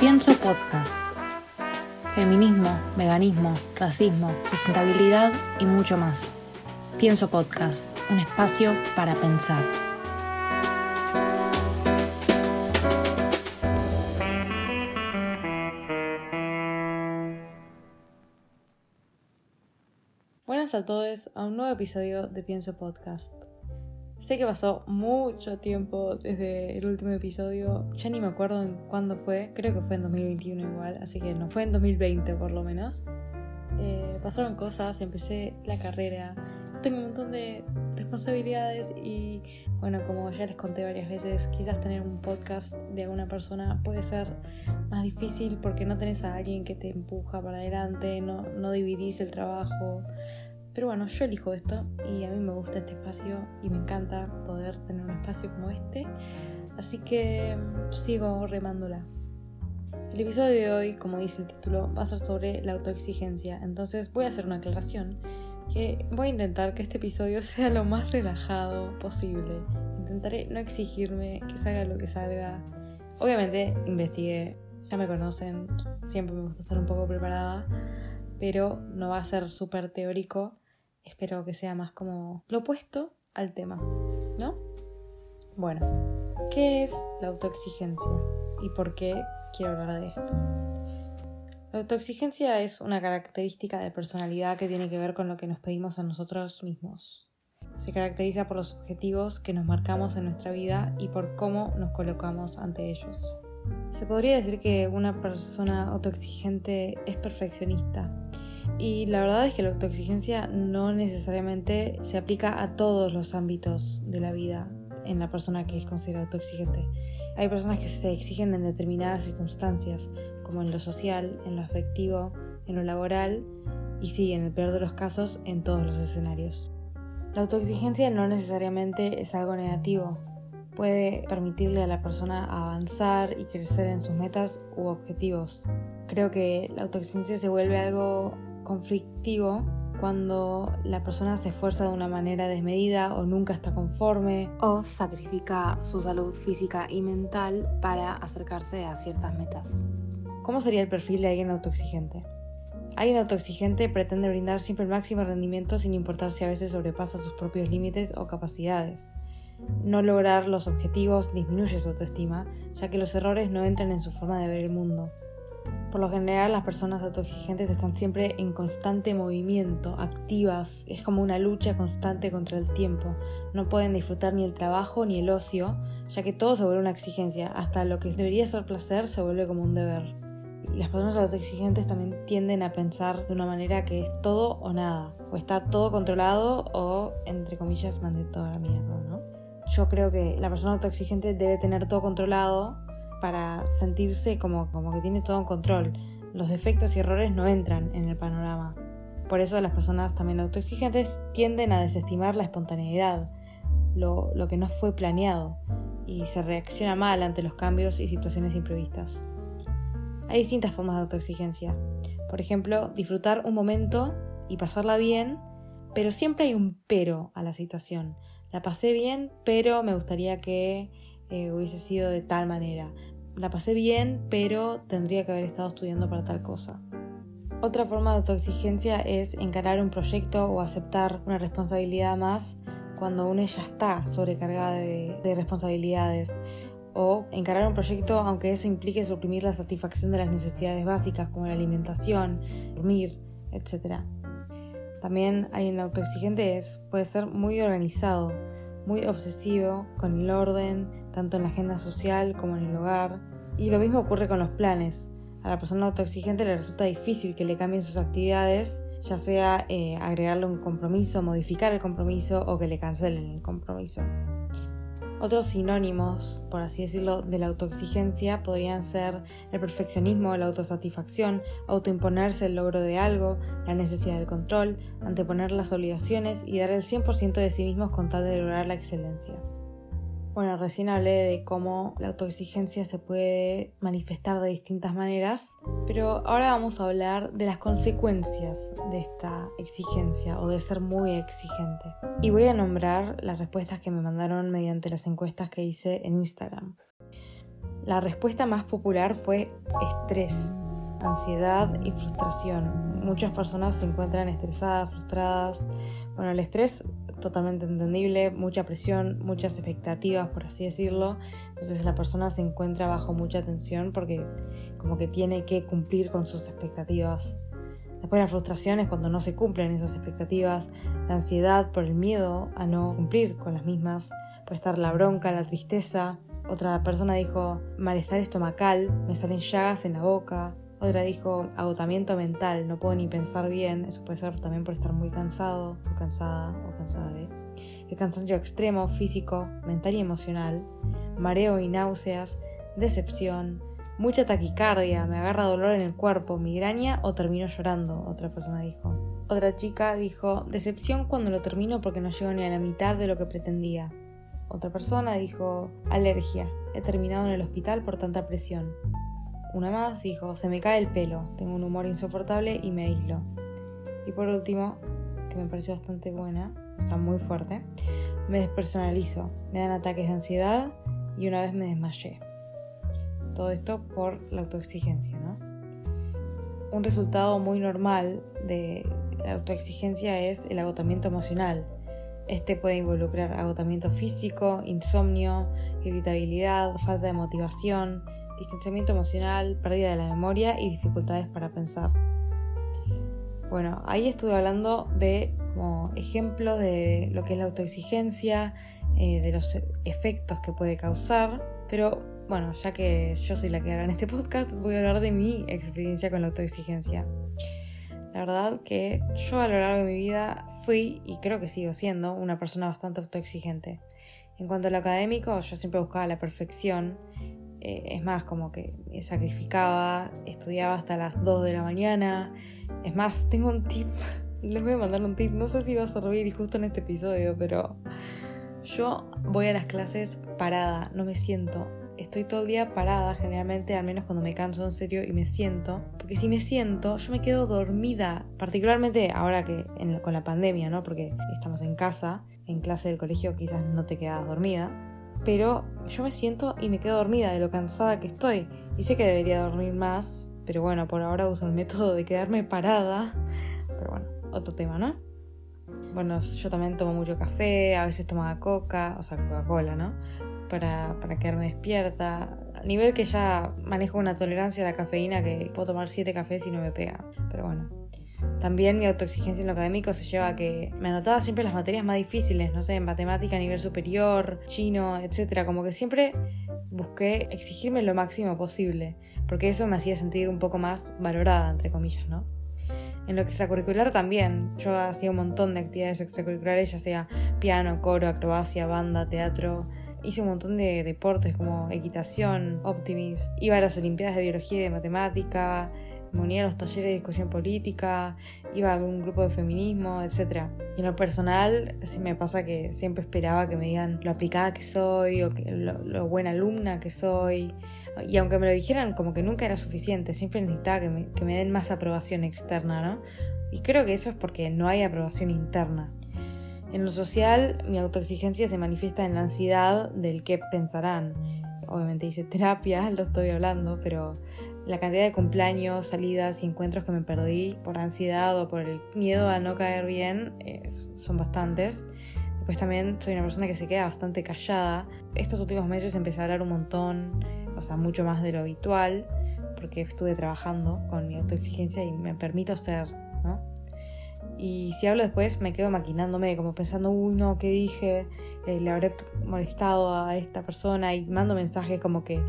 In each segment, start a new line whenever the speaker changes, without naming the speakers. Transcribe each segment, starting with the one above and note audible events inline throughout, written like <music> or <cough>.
Pienso Podcast. Feminismo, veganismo, racismo, sustentabilidad y mucho más. Pienso Podcast, un espacio para pensar. Buenas a todos a un nuevo episodio de Pienso Podcast. Sé que pasó mucho tiempo desde el último episodio, ya ni me acuerdo en cuándo fue, creo que fue en 2021 igual, así que no fue en 2020 por lo menos. Eh, pasaron cosas, empecé la carrera, tengo un montón de responsabilidades y bueno, como ya les conté varias veces, quizás tener un podcast de alguna persona puede ser más difícil porque no tenés a alguien que te empuja para adelante, no, no dividís el trabajo. Pero bueno, yo elijo esto y a mí me gusta este espacio y me encanta poder tener un espacio como este. Así que mm, sigo remándola. El episodio de hoy, como dice el título, va a ser sobre la autoexigencia. Entonces voy a hacer una aclaración. Que voy a intentar que este episodio <laughs> sea lo más relajado posible. Intentaré no exigirme que salga lo que salga. Obviamente investigué, ya me conocen, siempre me gusta estar un poco preparada, pero no va a ser súper teórico espero que sea más como lo opuesto al tema, ¿no? Bueno, ¿qué es la autoexigencia y por qué quiero hablar de esto? La autoexigencia es una característica de personalidad que tiene que ver con lo que nos pedimos a nosotros mismos. Se caracteriza por los objetivos que nos marcamos en nuestra vida y por cómo nos colocamos ante ellos. Se podría decir que una persona autoexigente es perfeccionista y la verdad es que la autoexigencia no necesariamente se aplica a todos los ámbitos de la vida en la persona que es considerada autoexigente. Hay personas que se exigen en determinadas circunstancias, como en lo social, en lo afectivo, en lo laboral y sí, en el peor de los casos, en todos los escenarios. La autoexigencia no necesariamente es algo negativo. Puede permitirle a la persona avanzar y crecer en sus metas u objetivos. Creo que la autoexigencia se vuelve algo conflictivo cuando la persona se esfuerza de una manera desmedida o nunca está conforme.
O sacrifica su salud física y mental para acercarse a ciertas metas.
¿Cómo sería el perfil de alguien autoexigente? Alguien autoexigente pretende brindar siempre el máximo rendimiento sin importar si a veces sobrepasa sus propios límites o capacidades. No lograr los objetivos disminuye su autoestima, ya que los errores no entran en su forma de ver el mundo. Por lo general las personas autoexigentes están siempre en constante movimiento, activas, es como una lucha constante contra el tiempo. No pueden disfrutar ni el trabajo ni el ocio, ya que todo se vuelve una exigencia, hasta lo que debería ser placer se vuelve como un deber. Y las personas autoexigentes también tienden a pensar de una manera que es todo o nada, o está todo controlado o, entre comillas, mande toda la mierda, ¿no? Yo creo que la persona autoexigente debe tener todo controlado para sentirse como, como que tiene todo en control. Los defectos y errores no entran en el panorama. Por eso las personas también autoexigentes tienden a desestimar la espontaneidad, lo, lo que no fue planeado, y se reacciona mal ante los cambios y situaciones imprevistas. Hay distintas formas de autoexigencia. Por ejemplo, disfrutar un momento y pasarla bien, pero siempre hay un pero a la situación. La pasé bien, pero me gustaría que eh, hubiese sido de tal manera. La pasé bien, pero tendría que haber estado estudiando para tal cosa. Otra forma de autoexigencia es encarar un proyecto o aceptar una responsabilidad más cuando uno ya está sobrecargada de, de responsabilidades o encarar un proyecto aunque eso implique suprimir la satisfacción de las necesidades básicas como la alimentación, dormir, etc. También hay en autoexigente es, puede ser muy organizado, muy obsesivo con el orden, tanto en la agenda social como en el hogar. Y lo mismo ocurre con los planes. A la persona autoexigente le resulta difícil que le cambien sus actividades, ya sea eh, agregarle un compromiso, modificar el compromiso o que le cancelen el compromiso. Otros sinónimos, por así decirlo, de la autoexigencia podrían ser el perfeccionismo, la autosatisfacción, autoimponerse el logro de algo, la necesidad del control, anteponer las obligaciones y dar el 100% de sí mismos con tal de lograr la excelencia. Bueno, recién hablé de cómo la autoexigencia se puede manifestar de distintas maneras, pero ahora vamos a hablar de las consecuencias de esta exigencia o de ser muy exigente. Y voy a nombrar las respuestas que me mandaron mediante las encuestas que hice en Instagram. La respuesta más popular fue estrés, ansiedad y frustración. Muchas personas se encuentran estresadas, frustradas. Bueno, el estrés totalmente entendible, mucha presión, muchas expectativas, por así decirlo. Entonces la persona se encuentra bajo mucha tensión porque como que tiene que cumplir con sus expectativas. Después la frustración es cuando no se cumplen esas expectativas, la ansiedad por el miedo a no cumplir con las mismas, puede estar la bronca, la tristeza. Otra persona dijo malestar estomacal, me salen llagas en la boca. Otra dijo agotamiento mental, no puedo ni pensar bien, eso puede ser también por estar muy cansado o cansada o cansada de. El cansancio extremo, físico, mental y emocional, mareo y náuseas, decepción, mucha taquicardia, me agarra dolor en el cuerpo, migraña o termino llorando, otra persona dijo. Otra chica dijo, decepción cuando lo termino porque no llego ni a la mitad de lo que pretendía. Otra persona dijo, alergia, he terminado en el hospital por tanta presión. Una más dijo, se me cae el pelo, tengo un humor insoportable y me aíslo. Y por último, que me pareció bastante buena, o sea, muy fuerte, me despersonalizo, me dan ataques de ansiedad y una vez me desmayé. Todo esto por la autoexigencia, ¿no? Un resultado muy normal de la autoexigencia es el agotamiento emocional. Este puede involucrar agotamiento físico, insomnio, irritabilidad, falta de motivación, distanciamiento emocional, pérdida de la memoria y dificultades para pensar. Bueno, ahí estuve hablando de como ejemplos de lo que es la autoexigencia, eh, de los efectos que puede causar, pero bueno, ya que yo soy la que hará en este podcast, voy a hablar de mi experiencia con la autoexigencia. La verdad que yo a lo largo de mi vida fui, y creo que sigo siendo, una persona bastante autoexigente. En cuanto a lo académico, yo siempre buscaba la perfección. Eh, es más, como que me sacrificaba, estudiaba hasta las 2 de la mañana. Es más, tengo un tip, <laughs> les voy a mandar un tip, no sé si va a servir justo en este episodio, pero yo voy a las clases parada, no me siento estoy todo el día parada, generalmente, al menos cuando me canso en serio y me siento. Porque si me siento, yo me quedo dormida. Particularmente ahora que con la pandemia, ¿no? Porque estamos en casa, en clase del colegio quizás no te quedas dormida. Pero yo me siento y me quedo dormida de lo cansada que estoy. Y sé que debería dormir más, pero bueno, por ahora uso el método de quedarme parada. Pero bueno, otro tema, ¿no? Bueno, yo también tomo mucho café, a veces tomo coca, o sea, Coca-Cola, ¿no? para, quedarme despierta. A nivel que ya manejo una tolerancia a la cafeína que puedo tomar 7 cafés y no me pega. Pero bueno. También mi autoexigencia en lo académico se lleva a que me anotaba siempre las materias más difíciles, no sé, en matemática a nivel superior, chino, etc. Como que siempre busqué exigirme lo máximo posible, porque eso me hacía sentir un poco más valorada, entre comillas, ¿no? En lo extracurricular también, yo hacía un montón de actividades extracurriculares, ya sea piano, coro, acrobacia, banda, teatro, hice un montón de deportes como equitación, optimist, iba a las Olimpiadas de Biología y de Matemática, me unía a los talleres de discusión política, iba a un grupo de feminismo, etc. Y en lo personal, sí me pasa que siempre esperaba que me digan lo aplicada que soy o lo, buena alumna que soy. Y aunque me lo dijeran, como que nunca era suficiente, siempre necesitaba que me, que me den más aprobación externa, ¿no? Y creo que eso es porque no hay aprobación interna. En lo social, mi autoexigencia se manifiesta en la ansiedad del qué pensarán. Obviamente hice terapia, <laughs> lo estoy hablando, pero la cantidad de cumpleaños, salidas y encuentros que me perdí por ansiedad o por el miedo a no caer bien son bastantes. Después también soy una persona que se queda bastante callada. Estos últimos meses empecé a hablar un montón, o sea, mucho más de lo habitual, porque estuve trabajando con mi autoexigencia y me permito ser, ¿no? Y si hablo después me quedo maquinándome, como pensando, uy, no, ¿qué dije? Eh, le habré molestado a esta persona y mando mensajes como que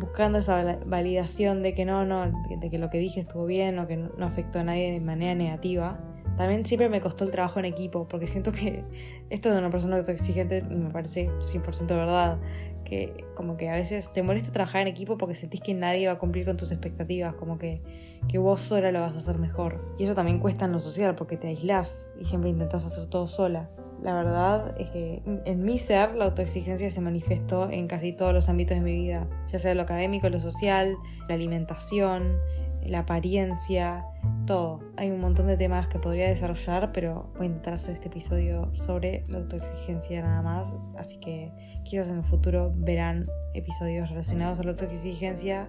buscando esa validación de que no, no, de que lo que dije estuvo bien o que no afectó a nadie de manera negativa. También siempre me costó el trabajo en equipo, porque siento que <laughs> esto de una persona autoexigente me parece 100% verdad, que como que a veces te molesta trabajar en equipo porque sentís que nadie va a cumplir con tus expectativas, como que, que vos sola lo vas a hacer mejor. Y eso también cuesta en lo social porque te aislás y siempre intentás hacer todo sola. La verdad es que en mi ser la autoexigencia se manifestó en casi todos los ámbitos de mi vida, ya sea lo académico, lo social, la alimentación, la apariencia, todo. Hay un montón de temas que podría desarrollar, pero voy a intentar hacer este episodio sobre la autoexigencia nada más, así que quizás en el futuro verán episodios relacionados a la autoexigencia,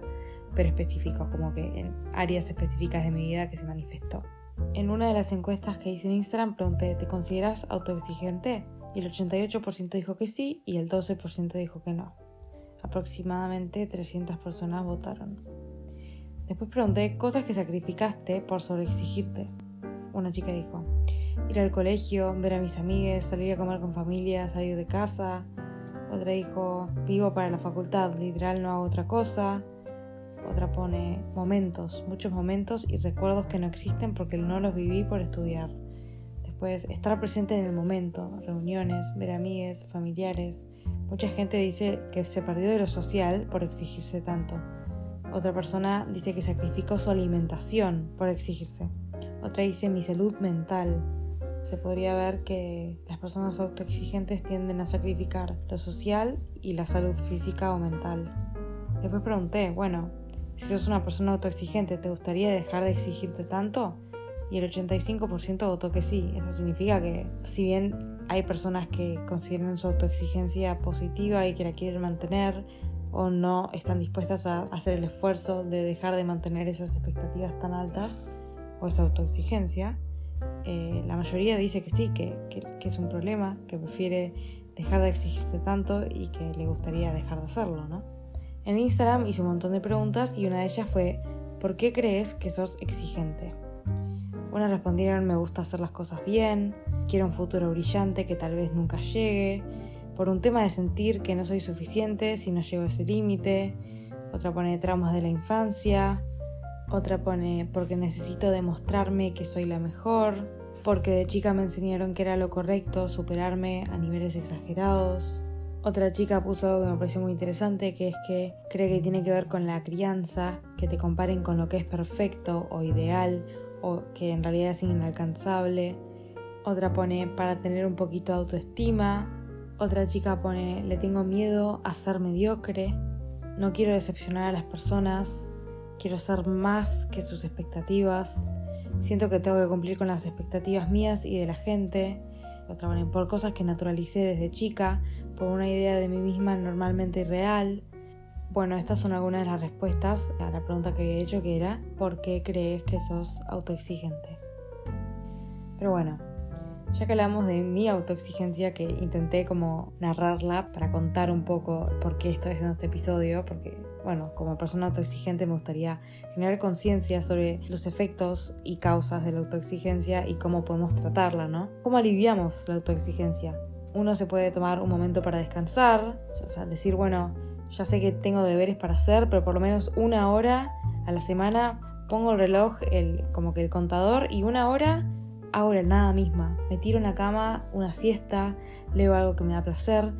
pero específicos, como que en áreas específicas de mi vida que se manifestó. En una de las encuestas que hice en Instagram pregunté, ¿te consideras autoexigente? Y el 88% dijo que sí y el 12% dijo que no. Aproximadamente 300 personas votaron. Después pregunté cosas que sacrificaste por sobreexigirte. Una chica dijo, ir al colegio, ver a mis amigas, salir a comer con familia, salir de casa. Otra dijo, vivo para la facultad, literal no hago otra cosa. Otra pone momentos, muchos momentos y recuerdos que no existen porque no los viví por estudiar. Después, estar presente en el momento, reuniones, ver amigas, familiares. Mucha gente dice que se perdió de lo social por exigirse tanto. Otra persona dice que sacrificó su alimentación por exigirse. Otra dice mi salud mental. Se podría ver que las personas autoexigentes tienden a sacrificar lo social y la salud física o mental. Después pregunté, bueno, si sos una persona autoexigente, ¿te gustaría dejar de exigirte tanto? Y el 85% votó que sí. Eso significa que si bien hay personas que consideran su autoexigencia positiva y que la quieren mantener, o no están dispuestas a hacer el esfuerzo de dejar de mantener esas expectativas tan altas o esa autoexigencia, eh, la mayoría dice que sí, que, es un problema, que prefiere dejar de exigirse tanto y que le gustaría dejar de hacerlo, ¿no? En Instagram hice un montón de preguntas y una de ellas fue, ¿por qué crees que sos exigente? Una respondieron, me gusta hacer las cosas bien, quiero un futuro brillante que tal vez nunca llegue, por un tema de sentir que no soy suficiente si no llego a ese límite, otra pone traumas de la infancia, otra pone porque necesito demostrarme que soy la mejor, porque de chica me enseñaron que era lo correcto superarme a niveles exagerados. Otra chica puso algo que me pareció muy interesante, que es que cree que tiene que ver con la crianza, que te comparen con lo que es perfecto o ideal o que en realidad es inalcanzable. Otra pone para tener un poquito de autoestima, otra chica pone, le tengo miedo a ser mediocre, no quiero decepcionar a las personas, quiero ser más que sus expectativas, siento que tengo que cumplir con las expectativas mías y de la gente. Otra pone, por cosas que naturalicé desde chica, por una idea de mí misma normalmente irreal. Bueno, estas son algunas de las respuestas a la pregunta que he hecho que era, ¿por qué crees que sos autoexigente? Pero bueno, ya que hablamos de mi autoexigencia, que intenté como narrarla para contar un poco por qué estoy haciendo este episodio, porque, bueno, como persona autoexigente me gustaría generar conciencia sobre los efectos y causas de la autoexigencia y cómo podemos tratarla, ¿no? ¿Cómo aliviamos la autoexigencia? Uno se puede tomar un momento para descansar, o sea, decir, bueno, ya sé que tengo deberes para hacer, pero por lo menos una hora a la semana pongo el reloj, el, como que el contador, y una hora hago la nada misma. Me tiro en la cama, una siesta, leo algo que me da placer.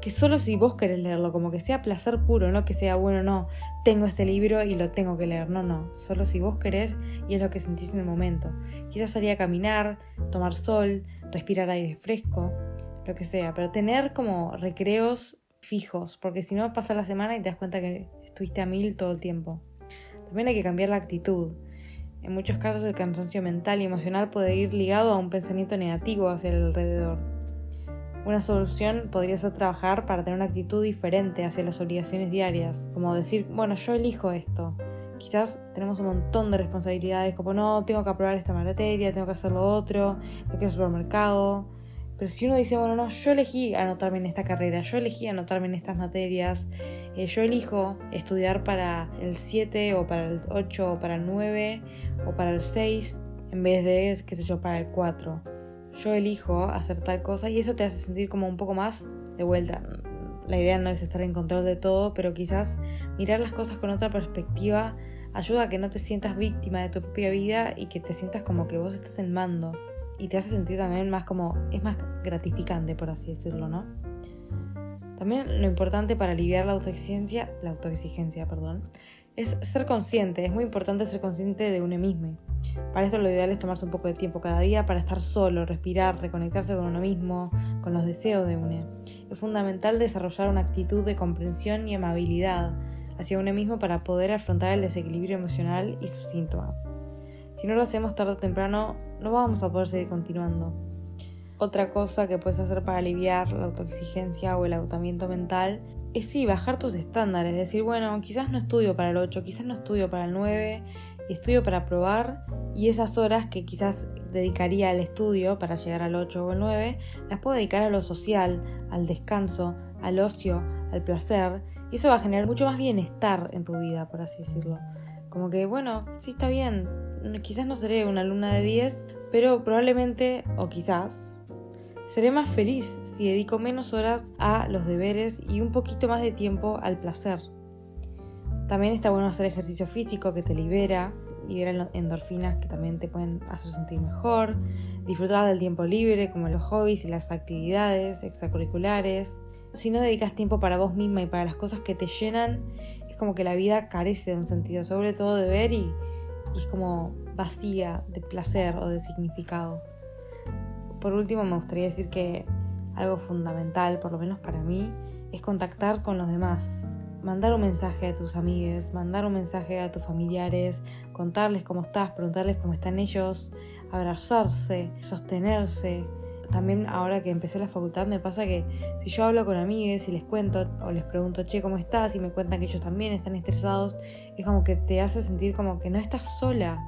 Que solo si vos querés leerlo, como que sea placer puro, no que sea, bueno, no, tengo este libro y lo tengo que leer. No, no, solo si vos querés y es lo que sentís en el momento. Quizás salir a caminar, tomar sol, respirar aire fresco, lo que sea, pero tener como recreos fijos, porque si no pasa la semana y te das cuenta que estuviste a mil todo el tiempo. También hay que cambiar la actitud. En muchos casos el cansancio mental y emocional puede ir ligado a un pensamiento negativo hacia el alrededor. Una solución podría ser trabajar para tener una actitud diferente hacia las obligaciones diarias, como decir, bueno, yo elijo esto. Quizás tenemos un montón de responsabilidades, como no, tengo que aprobar esta materia, tengo que hacer lo otro, tengo que ir al supermercado. Pero si uno dice, bueno, no, yo elegí anotarme en esta carrera, yo elegí anotarme en estas materias, eh, yo elijo estudiar para el 7 o para el 8 o para el 9 o para el 6 en vez de, qué sé yo, para el 4. Yo elijo hacer tal cosa y eso te hace sentir como un poco más de vuelta. La idea no es estar en control de todo, pero quizás mirar las cosas con otra perspectiva ayuda a que no te sientas víctima de tu propia vida y que te sientas como que vos estás en mando. Y te hace sentir también más como, es más gratificante, por así decirlo, ¿no? También lo importante para aliviar la autoexigencia, la autoexigencia, perdón, es ser consciente, es muy importante ser consciente de uno mismo. Para esto lo ideal es tomarse un poco de tiempo cada día para estar solo, respirar, reconectarse con uno mismo, con los deseos de uno. Es fundamental desarrollar una actitud de comprensión y amabilidad hacia uno mismo para poder afrontar el desequilibrio emocional y sus síntomas. Si no lo hacemos tarde o temprano, no vamos a poder seguir continuando. Otra cosa que puedes hacer para aliviar la autoexigencia o el agotamiento mental es sí, bajar tus estándares, decir, bueno, quizás no estudio para el 8, quizás no estudio para el 9, estudio para probar y esas horas que quizás dedicaría al estudio para llegar al 8 o el 9, las puedo dedicar a lo social, al descanso, al ocio, al placer, y eso va a generar mucho más bienestar en tu vida, por así decirlo. Como que, bueno, sí está bien, quizás no seré una alumna de 10, pero probablemente, o quizás, seré más feliz si dedico menos horas a los deberes y un poquito más de tiempo al placer. También está bueno hacer ejercicio físico que te libera, libera endorfinas que también te pueden hacer sentir mejor, disfrutar del tiempo libre como los hobbies y las actividades extracurriculares. Si no dedicas tiempo para vos misma y para las cosas que te llenan, es como que la vida carece de un sentido, sobre todo de ver y, y es como vacía de placer o de significado. Por último, me gustaría decir que algo fundamental, por lo menos para mí, es contactar con los demás, mandar un mensaje a tus amigues, mandar un mensaje a tus familiares, contarles cómo estás, preguntarles cómo están ellos, abrazarse, sostenerse. También ahora que empecé la facultad me pasa que si yo hablo con amigues y les cuento o les pregunto, che, ¿cómo estás? y me cuentan que ellos también están estresados, es como que te hace sentir como que no estás sola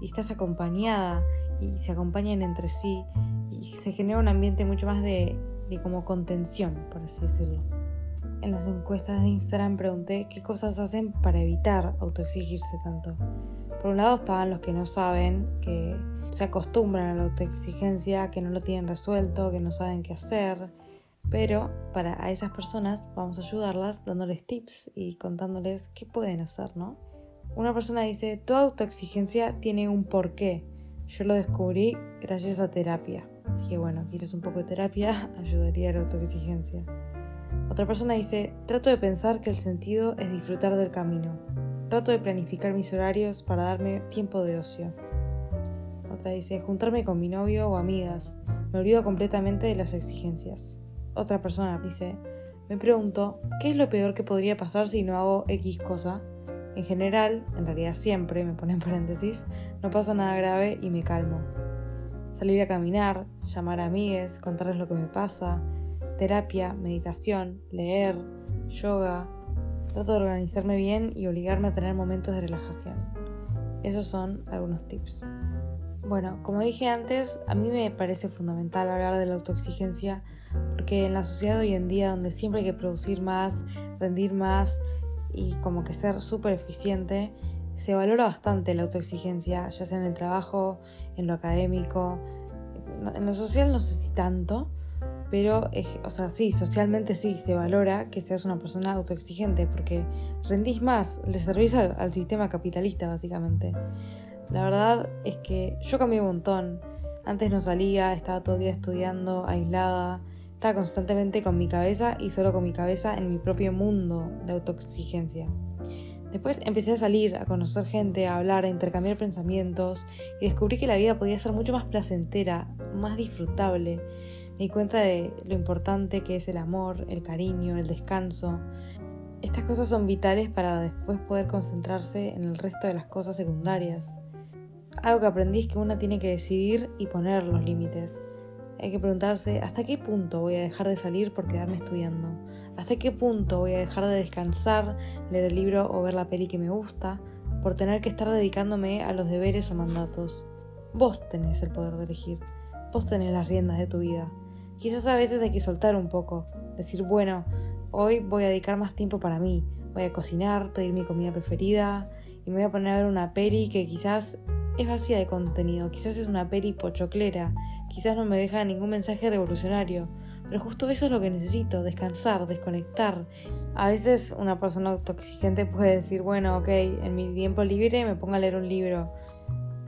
y estás acompañada y se acompañan entre sí y se genera un ambiente mucho más de, de como contención, por así decirlo en las encuestas de Instagram pregunté qué cosas hacen para evitar autoexigirse tanto. Por un lado estaban los que no saben, que se acostumbran a la autoexigencia, que no lo tienen resuelto, que no saben qué hacer. Pero para esas personas vamos a ayudarlas dándoles tips y contándoles qué pueden hacer, ¿no? Una persona dice, toda autoexigencia tiene un porqué. Yo lo descubrí gracias a terapia. Así que bueno, quizás un poco de terapia <laughs> ayudaría a la autoexigencia. Otra persona dice, trato de pensar que el sentido es disfrutar del camino. Trato de planificar mis horarios para darme tiempo de ocio. Dice, juntarme con mi novio o amigas. Me olvido completamente de las exigencias. Otra persona dice, me pregunto, ¿qué es lo peor que podría pasar si no hago X cosa? En general, en realidad siempre, me pone en paréntesis, no pasa nada grave y me calmo. Salir a caminar, llamar a amigues, contarles lo que me pasa, terapia, meditación, leer, yoga. Trato de organizarme bien y obligarme a tener momentos de relajación. Esos son algunos tips. Bueno, como dije antes, a mí me parece fundamental hablar de la autoexigencia porque en la sociedad hoy en día donde siempre hay que producir más, rendir más y como que ser súper eficiente, se valora bastante la autoexigencia, ya sea en el trabajo, en lo académico, en lo social no sé si tanto, pero, o sea, sí, socialmente sí, se valora que seas una persona autoexigente, porque rendís más, le servís al, sistema capitalista, básicamente. La verdad es que yo cambié un montón. Antes no salía, estaba todo el día estudiando, aislada, estaba constantemente con mi cabeza y solo con mi cabeza en mi propio mundo de autoexigencia. Después empecé a salir, a conocer gente, a hablar, a intercambiar pensamientos y descubrí que la vida podía ser mucho más placentera, más disfrutable me di cuenta de lo importante que es el amor, el cariño, el descanso. Estas cosas son vitales para después poder concentrarse en el resto de las cosas secundarias. Algo que aprendí es que uno tiene que decidir y poner los límites. Hay que preguntarse hasta qué punto voy a dejar de salir por quedarme estudiando. Hasta qué punto voy a dejar de descansar, leer el libro o ver la peli que me gusta por tener que estar dedicándome a los deberes o mandatos. Vos tenés el poder de elegir. Vos tenés las riendas de tu vida. Quizás a veces hay que soltar un poco, decir, bueno, hoy voy a dedicar más tiempo para mí, voy a cocinar, pedir mi comida preferida y me voy a poner a ver una peli que quizás es vacía de contenido, quizás es una peli pochoclera, quizás no me deja ningún mensaje revolucionario, pero justo eso es lo que necesito, descansar, desconectar. A veces una persona autoexigente puede decir, bueno, ok, en mi tiempo libre me pongo a leer un libro,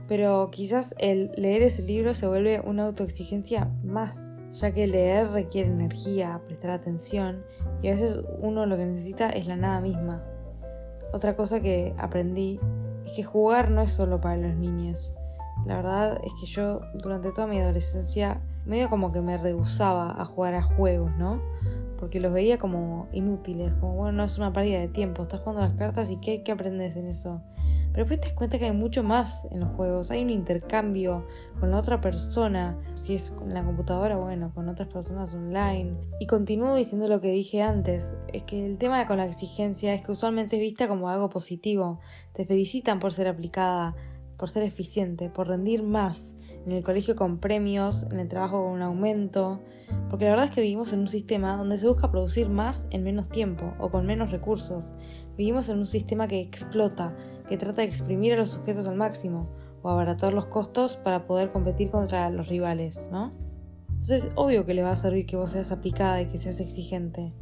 pero quizás el leer ese libro se vuelve una autoexigencia más, ya que leer requiere energía, prestar atención y a veces uno lo que necesita es la nada misma. Otra cosa que aprendí es que jugar no es solo para los niños. La verdad es que yo durante toda mi adolescencia medio como que me rehusaba a jugar a juegos, ¿no? Porque los veía como inútiles, como bueno, no es una pérdida de tiempo, estás jugando las cartas y ¿qué, qué aprendes en eso? Pero después te das cuenta que hay mucho más en los juegos, hay un intercambio con la otra persona, si es con la computadora, bueno, con otras personas online. Y continúo diciendo lo que dije antes, es que el tema con la exigencia es que usualmente es vista como algo positivo, te felicitan por ser aplicada, por ser eficiente, por rendir más, en el colegio con premios, en el trabajo con un aumento, porque la verdad es que vivimos en un sistema donde se busca producir más en menos tiempo o con menos recursos. Vivimos en un sistema que explota, que trata de exprimir a los sujetos al máximo o abaratar los costos para poder competir contra los rivales, ¿no? Entonces, obvio que le va a servir que vos seas aplicada y que seas exigente.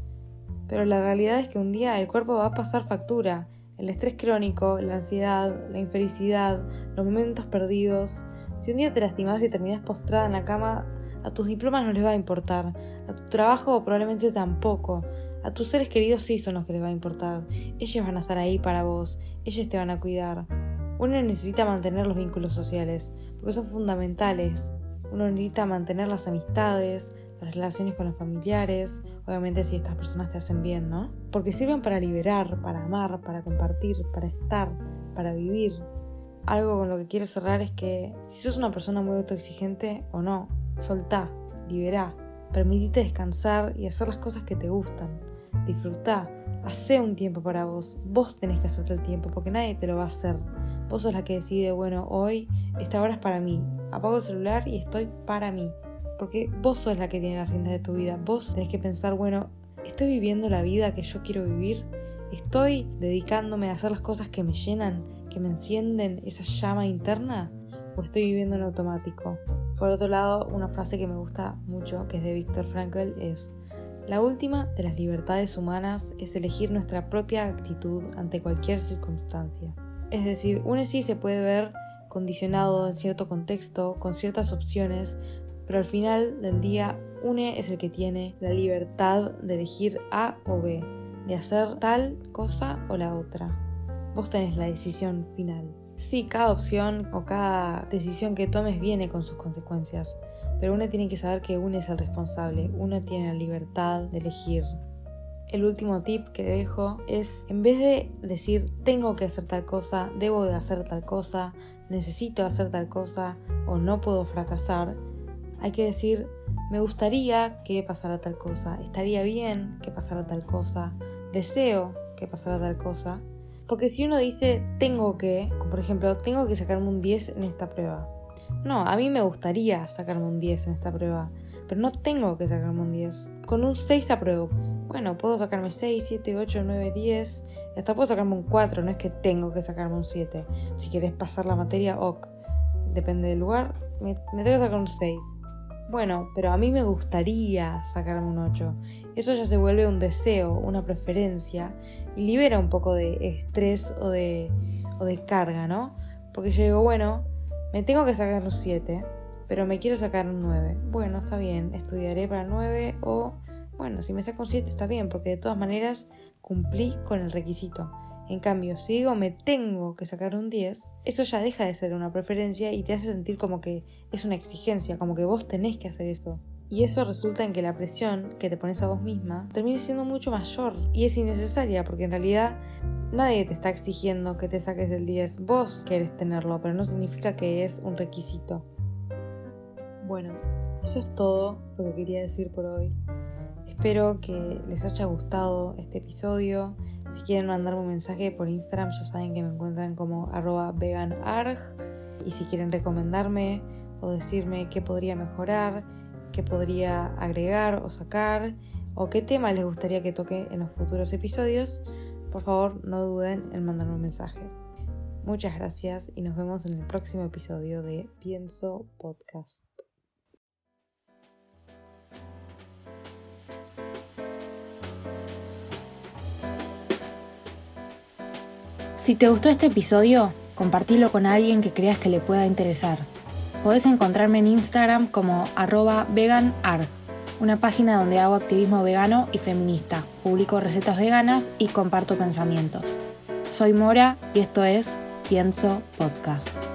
Pero la realidad es que un día el cuerpo va a pasar factura. El estrés crónico, la ansiedad, la infelicidad, los momentos perdidos. Si un día te lastimas y terminas postrada en la cama, a tus diplomas no les va a importar. A tu trabajo probablemente tampoco. A tus seres queridos sí son los que les va a importar. Ellos van a estar ahí para vos ellas te van a cuidar. Uno necesita mantener los vínculos sociales, porque son fundamentales. Uno necesita mantener las amistades, relaciones con los familiares, obviamente si estas personas te hacen bien, ¿no? Porque sirven para liberar, para amar, para compartir, para estar, para vivir. Algo con lo que quiero cerrar es que si sos una persona muy autoexigente o no, soltá, liberá, permitite descansar y hacer las cosas que te gustan. Disfrutá, Hacé un tiempo para vos. Vos tenés que hacerte el tiempo porque nadie te lo va a hacer. Vos sos la que decide, bueno, hoy esta hora es para mí. Apago el celular y estoy para mí. Porque vos sos la que tiene las riendas de tu vida. Vos tenés que pensar, bueno, ¿estoy viviendo la vida que yo quiero vivir? ¿Estoy dedicándome a hacer las cosas que me llenan, que me encienden esa llama interna? ¿O estoy viviendo en automático? Por otro lado, una frase que me gusta mucho, que es de Viktor Frankl, es la última de las libertades humanas es elegir nuestra propia actitud ante cualquier circunstancia. Es decir, un sí se puede ver condicionado en cierto contexto, con ciertas opciones, pero al final del día UNE es el que tiene la libertad de elegir A o B, de hacer tal cosa o la otra. Vos tenés la decisión final. Sí, cada opción o cada decisión que tomes viene con sus consecuencias, pero uno tiene que saber que uno es el responsable, uno tiene la libertad de elegir. El último tip que dejo es, en vez de decir tengo que hacer tal cosa, debo de hacer tal cosa, necesito hacer tal cosa o no puedo fracasar, hay que decir me gustaría que pasara tal cosa, estaría bien que pasara tal cosa, deseo que pasara tal cosa. Porque si uno dice tengo que, como por ejemplo, tengo que sacarme un 10 en esta prueba, no, a mí me gustaría sacarme un 10 en esta prueba, pero no tengo que sacarme un 10. Con un 6 apruebo. Bueno, puedo sacarme 6, 7, 8, 9, 10. hasta puedo sacarme un 4, no es que tengo que sacarme un 7. Si quieres pasar la materia, ok. Depende del lugar, me, tengo que sacar un 6. Bueno, pero a mí me gustaría sacarme un 8. Eso ya se vuelve un deseo, una preferencia y libera un poco de estrés o de, o de carga, ¿no? Porque yo digo, bueno, me tengo que sacar un 7, pero me quiero sacar un 9. Bueno, está bien, estudiaré para el 9 o, bueno, si me saco un 7 está bien, porque de todas maneras cumplí con el requisito. En cambio, si digo me tengo que sacar un 10, eso ya deja de ser una preferencia y te hace sentir como que es una exigencia, como que vos tenés que hacer eso. Y eso resulta en que la presión que te pones a vos misma termine siendo mucho mayor y es innecesaria porque en realidad Nadie te está exigiendo que te saques del 10, vos querés tenerlo, pero no significa que es un requisito. Bueno, eso es todo lo que quería decir por hoy. Espero que les haya gustado este episodio. Si quieren mandarme un mensaje por Instagram, ya saben que me encuentran como arroba veganarg. Y si quieren recomendarme o decirme qué podría mejorar, qué podría agregar o sacar, o qué tema les gustaría que toque en los futuros episodios, por favor no duden en mandarme un mensaje. Muchas gracias y nos vemos en el próximo episodio de Pienso Podcast.
Si te gustó este episodio, compartilo con alguien que creas que le pueda interesar. Podés encontrarme en Instagram como arroba veganart una página donde hago activismo vegano y feminista, publico recetas veganas y comparto pensamientos. Soy Mora y esto es Pienso Podcast.